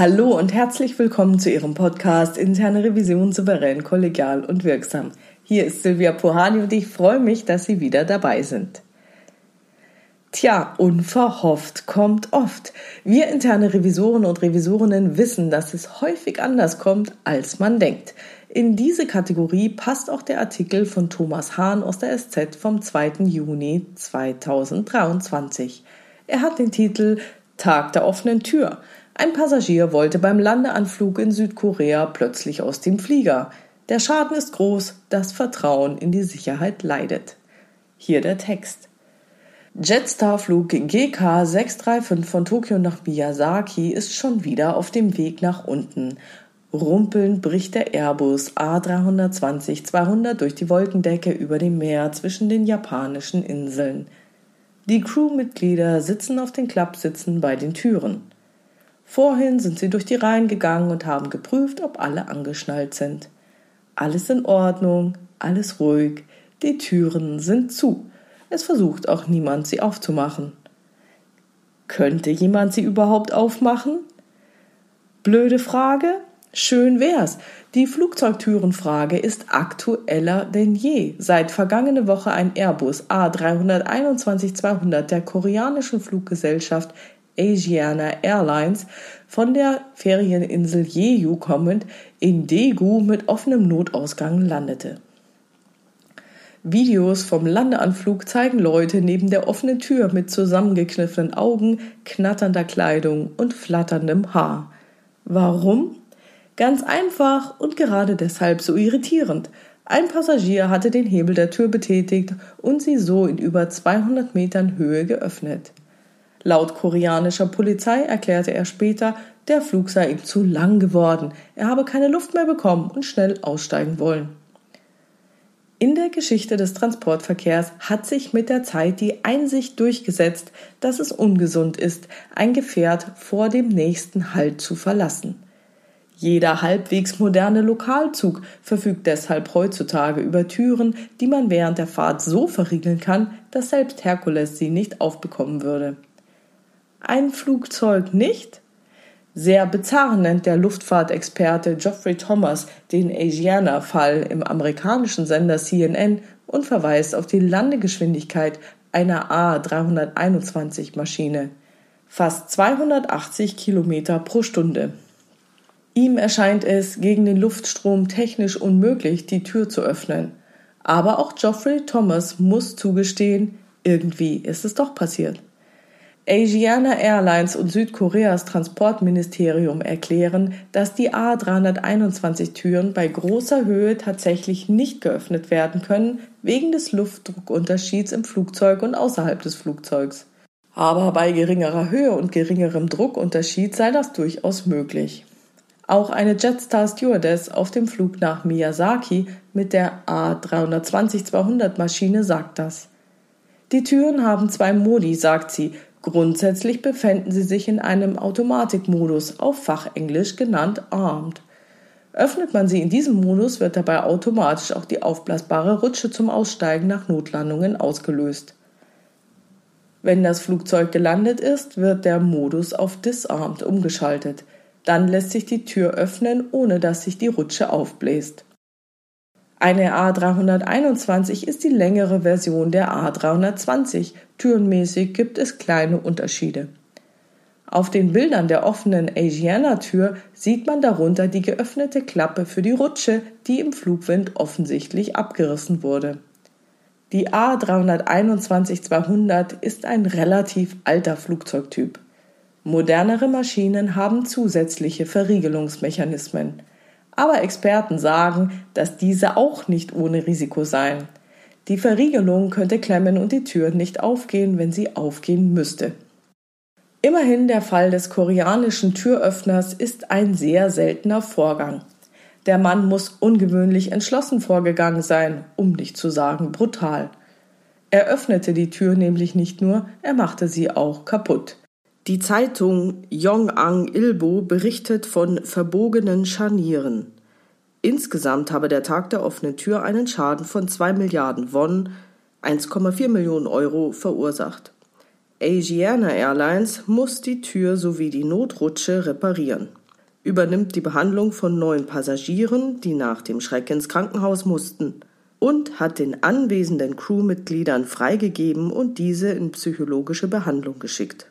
Hallo und herzlich willkommen zu Ihrem Podcast Interne Revision souverän, kollegial und wirksam. Hier ist Silvia Pohani und ich freue mich, dass Sie wieder dabei sind. Tja, unverhofft kommt oft. Wir interne Revisoren und Revisorinnen wissen, dass es häufig anders kommt, als man denkt. In diese Kategorie passt auch der Artikel von Thomas Hahn aus der SZ vom 2. Juni 2023. Er hat den Titel Tag der offenen Tür. Ein Passagier wollte beim Landeanflug in Südkorea plötzlich aus dem Flieger. Der Schaden ist groß, das Vertrauen in die Sicherheit leidet. Hier der Text. Jetstar-Flug GK 635 von Tokio nach Miyazaki ist schon wieder auf dem Weg nach unten. Rumpelnd bricht der Airbus A320-200 durch die Wolkendecke über dem Meer zwischen den japanischen Inseln. Die Crewmitglieder sitzen auf den Klappsitzen bei den Türen. Vorhin sind sie durch die Reihen gegangen und haben geprüft, ob alle angeschnallt sind. Alles in Ordnung, alles ruhig, die Türen sind zu. Es versucht auch niemand, sie aufzumachen. Könnte jemand sie überhaupt aufmachen? Blöde Frage? Schön wär's. Die Flugzeugtürenfrage ist aktueller denn je. Seit vergangene Woche ein Airbus A321-200 der koreanischen Fluggesellschaft Asiana Airlines von der Ferieninsel Jeju kommend in Daegu mit offenem Notausgang landete. Videos vom Landeanflug zeigen Leute neben der offenen Tür mit zusammengekniffenen Augen, knatternder Kleidung und flatterndem Haar. Warum? Ganz einfach und gerade deshalb so irritierend. Ein Passagier hatte den Hebel der Tür betätigt und sie so in über 200 Metern Höhe geöffnet. Laut koreanischer Polizei erklärte er später, der Flug sei ihm zu lang geworden, er habe keine Luft mehr bekommen und schnell aussteigen wollen. In der Geschichte des Transportverkehrs hat sich mit der Zeit die Einsicht durchgesetzt, dass es ungesund ist, ein Gefährt vor dem nächsten Halt zu verlassen. Jeder halbwegs moderne Lokalzug verfügt deshalb heutzutage über Türen, die man während der Fahrt so verriegeln kann, dass selbst Herkules sie nicht aufbekommen würde ein Flugzeug nicht? Sehr bizarr nennt der Luftfahrtexperte Geoffrey Thomas den Asiana-Fall im amerikanischen Sender CNN und verweist auf die Landegeschwindigkeit einer A321-Maschine. Fast 280 Kilometer pro Stunde. Ihm erscheint es gegen den Luftstrom technisch unmöglich, die Tür zu öffnen. Aber auch Geoffrey Thomas muss zugestehen, irgendwie ist es doch passiert. Asiana Airlines und Südkoreas Transportministerium erklären, dass die A321-Türen bei großer Höhe tatsächlich nicht geöffnet werden können, wegen des Luftdruckunterschieds im Flugzeug und außerhalb des Flugzeugs. Aber bei geringerer Höhe und geringerem Druckunterschied sei das durchaus möglich. Auch eine Jetstar Stewardess auf dem Flug nach Miyazaki mit der A320-200 Maschine sagt das. Die Türen haben zwei Modi, sagt sie, Grundsätzlich befinden sie sich in einem Automatikmodus, auf Fachenglisch genannt Armed. Öffnet man sie in diesem Modus, wird dabei automatisch auch die aufblasbare Rutsche zum Aussteigen nach Notlandungen ausgelöst. Wenn das Flugzeug gelandet ist, wird der Modus auf Disarmed umgeschaltet. Dann lässt sich die Tür öffnen, ohne dass sich die Rutsche aufbläst. Eine A321 ist die längere Version der A320. Türenmäßig gibt es kleine Unterschiede. Auf den Bildern der offenen Asiana-Tür sieht man darunter die geöffnete Klappe für die Rutsche, die im Flugwind offensichtlich abgerissen wurde. Die A321-200 ist ein relativ alter Flugzeugtyp. Modernere Maschinen haben zusätzliche Verriegelungsmechanismen aber Experten sagen, dass diese auch nicht ohne Risiko seien. Die Verriegelung könnte klemmen und die Tür nicht aufgehen, wenn sie aufgehen müsste. Immerhin der Fall des koreanischen Türöffners ist ein sehr seltener Vorgang. Der Mann muss ungewöhnlich entschlossen vorgegangen sein, um nicht zu sagen brutal. Er öffnete die Tür nämlich nicht nur, er machte sie auch kaputt. Die Zeitung Yong'ang Ilbo berichtet von verbogenen Scharnieren. Insgesamt habe der Tag der offenen Tür einen Schaden von 2 Milliarden Won, 1,4 Millionen Euro, verursacht. Asiana Airlines muss die Tür sowie die Notrutsche reparieren. übernimmt die Behandlung von neuen Passagieren, die nach dem Schreck ins Krankenhaus mussten, und hat den anwesenden Crewmitgliedern freigegeben und diese in psychologische Behandlung geschickt.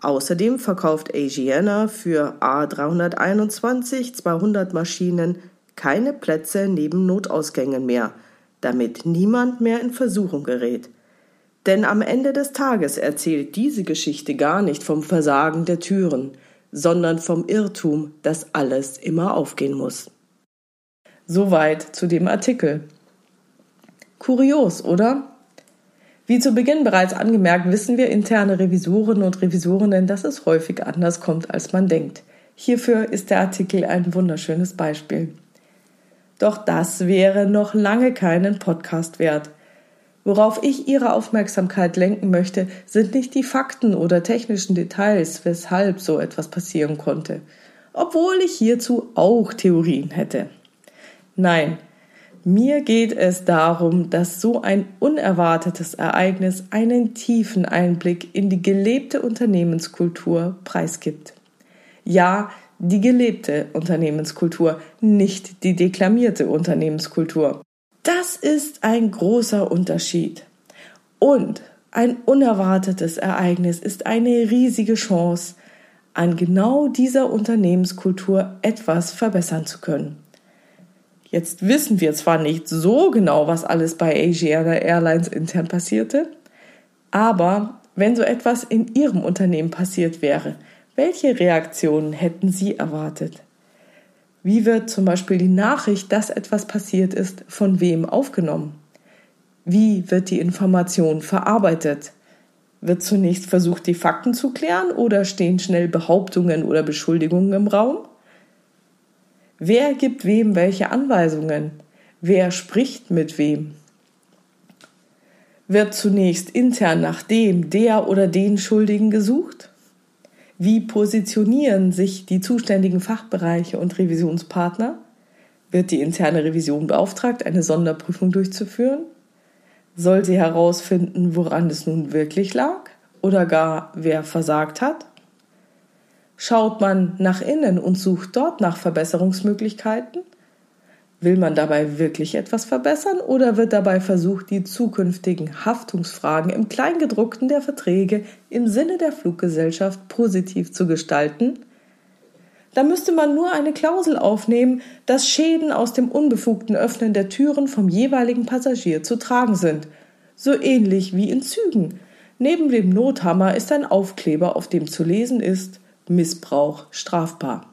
Außerdem verkauft Asiana für A321 200 Maschinen keine Plätze neben Notausgängen mehr, damit niemand mehr in Versuchung gerät. Denn am Ende des Tages erzählt diese Geschichte gar nicht vom Versagen der Türen, sondern vom Irrtum, dass alles immer aufgehen muss. Soweit zu dem Artikel. Kurios, oder? Wie zu Beginn bereits angemerkt, wissen wir interne Revisoren und Revisorinnen, dass es häufig anders kommt, als man denkt. Hierfür ist der Artikel ein wunderschönes Beispiel. Doch das wäre noch lange keinen Podcast wert. Worauf ich Ihre Aufmerksamkeit lenken möchte, sind nicht die Fakten oder technischen Details, weshalb so etwas passieren konnte, obwohl ich hierzu auch Theorien hätte. Nein, mir geht es darum, dass so ein unerwartetes Ereignis einen tiefen Einblick in die gelebte Unternehmenskultur preisgibt. Ja, die gelebte Unternehmenskultur, nicht die deklamierte Unternehmenskultur. Das ist ein großer Unterschied. Und ein unerwartetes Ereignis ist eine riesige Chance, an genau dieser Unternehmenskultur etwas verbessern zu können. Jetzt wissen wir zwar nicht so genau, was alles bei Asiana Airlines intern passierte, aber wenn so etwas in Ihrem Unternehmen passiert wäre, welche Reaktionen hätten Sie erwartet? Wie wird zum Beispiel die Nachricht, dass etwas passiert ist, von wem aufgenommen? Wie wird die Information verarbeitet? Wird zunächst versucht, die Fakten zu klären oder stehen schnell Behauptungen oder Beschuldigungen im Raum? Wer gibt wem welche Anweisungen? Wer spricht mit wem? Wird zunächst intern nach dem, der oder den Schuldigen gesucht? Wie positionieren sich die zuständigen Fachbereiche und Revisionspartner? Wird die interne Revision beauftragt, eine Sonderprüfung durchzuführen? Soll sie herausfinden, woran es nun wirklich lag oder gar wer versagt hat? Schaut man nach innen und sucht dort nach Verbesserungsmöglichkeiten? Will man dabei wirklich etwas verbessern oder wird dabei versucht, die zukünftigen Haftungsfragen im Kleingedruckten der Verträge im Sinne der Fluggesellschaft positiv zu gestalten? Da müsste man nur eine Klausel aufnehmen, dass Schäden aus dem unbefugten Öffnen der Türen vom jeweiligen Passagier zu tragen sind. So ähnlich wie in Zügen. Neben dem Nothammer ist ein Aufkleber, auf dem zu lesen ist Missbrauch strafbar.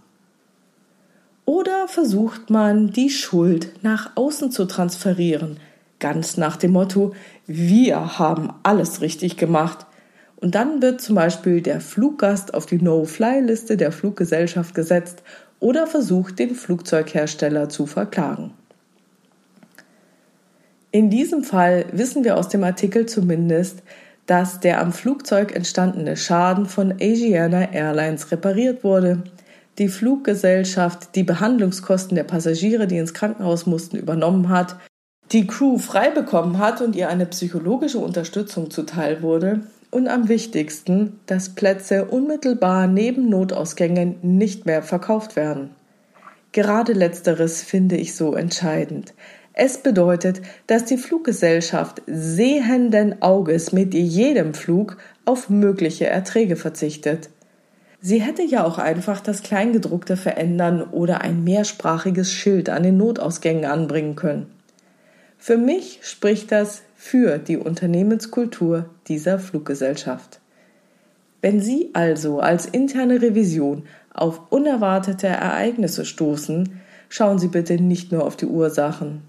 Oder versucht man, die Schuld nach außen zu transferieren, ganz nach dem Motto, wir haben alles richtig gemacht. Und dann wird zum Beispiel der Fluggast auf die No-Fly-Liste der Fluggesellschaft gesetzt oder versucht, den Flugzeughersteller zu verklagen. In diesem Fall wissen wir aus dem Artikel zumindest, dass der am Flugzeug entstandene Schaden von Asiana Airlines repariert wurde die Fluggesellschaft die Behandlungskosten der Passagiere, die ins Krankenhaus mussten, übernommen hat, die Crew frei bekommen hat und ihr eine psychologische Unterstützung zuteil wurde und am wichtigsten, dass Plätze unmittelbar neben Notausgängen nicht mehr verkauft werden. Gerade letzteres finde ich so entscheidend. Es bedeutet, dass die Fluggesellschaft sehenden Auges mit jedem Flug auf mögliche Erträge verzichtet. Sie hätte ja auch einfach das Kleingedruckte verändern oder ein mehrsprachiges Schild an den Notausgängen anbringen können. Für mich spricht das für die Unternehmenskultur dieser Fluggesellschaft. Wenn Sie also als interne Revision auf unerwartete Ereignisse stoßen, schauen Sie bitte nicht nur auf die Ursachen.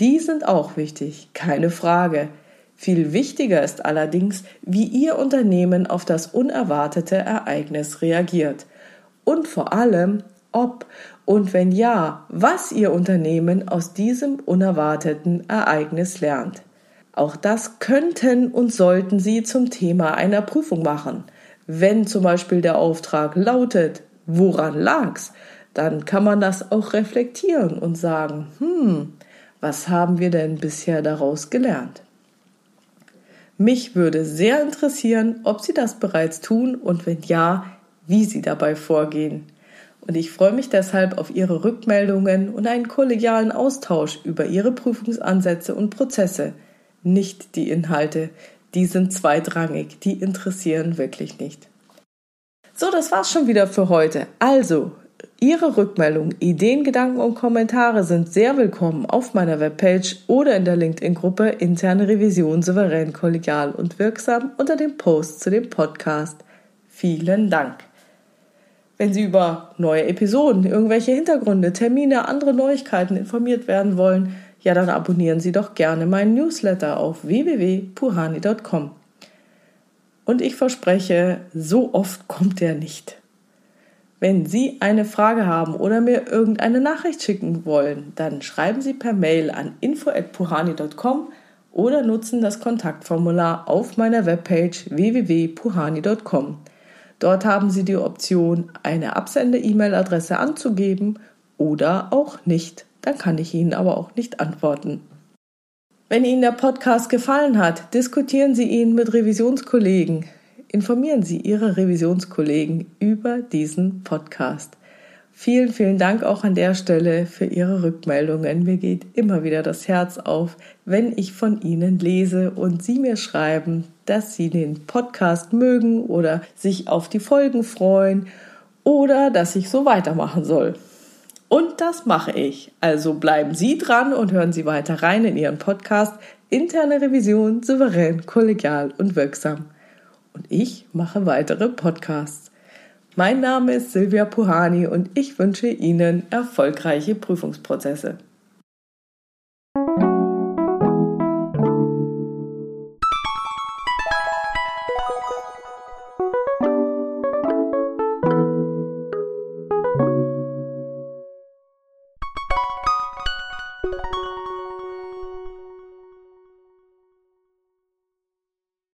Die sind auch wichtig, keine Frage. Viel wichtiger ist allerdings, wie Ihr Unternehmen auf das unerwartete Ereignis reagiert und vor allem, ob und wenn ja, was Ihr Unternehmen aus diesem unerwarteten Ereignis lernt. Auch das könnten und sollten Sie zum Thema einer Prüfung machen. Wenn zum Beispiel der Auftrag lautet, woran lag's, dann kann man das auch reflektieren und sagen, hm, was haben wir denn bisher daraus gelernt? Mich würde sehr interessieren, ob Sie das bereits tun und wenn ja, wie Sie dabei vorgehen. Und ich freue mich deshalb auf Ihre Rückmeldungen und einen kollegialen Austausch über Ihre Prüfungsansätze und Prozesse, nicht die Inhalte. Die sind zweitrangig, die interessieren wirklich nicht. So, das war's schon wieder für heute. Also, Ihre Rückmeldungen, Ideen, Gedanken und Kommentare sind sehr willkommen auf meiner Webpage oder in der LinkedIn-Gruppe Interne Revision souverän, kollegial und wirksam unter dem Post zu dem Podcast. Vielen Dank. Wenn Sie über neue Episoden, irgendwelche Hintergründe, Termine, andere Neuigkeiten informiert werden wollen, ja, dann abonnieren Sie doch gerne meinen Newsletter auf www.puhani.com. Und ich verspreche, so oft kommt er nicht. Wenn Sie eine Frage haben oder mir irgendeine Nachricht schicken wollen, dann schreiben Sie per Mail an info@puhani.com oder nutzen das Kontaktformular auf meiner Webpage www.puhani.com. Dort haben Sie die Option, eine Absende-E-Mail-Adresse anzugeben oder auch nicht. Dann kann ich Ihnen aber auch nicht antworten. Wenn Ihnen der Podcast gefallen hat, diskutieren Sie ihn mit Revisionskollegen informieren Sie Ihre Revisionskollegen über diesen Podcast. Vielen, vielen Dank auch an der Stelle für Ihre Rückmeldungen. Mir geht immer wieder das Herz auf, wenn ich von Ihnen lese und Sie mir schreiben, dass Sie den Podcast mögen oder sich auf die Folgen freuen oder dass ich so weitermachen soll. Und das mache ich. Also bleiben Sie dran und hören Sie weiter rein in Ihren Podcast Interne Revision souverän, kollegial und wirksam und ich mache weitere Podcasts. Mein Name ist Silvia Puhani und ich wünsche Ihnen erfolgreiche Prüfungsprozesse.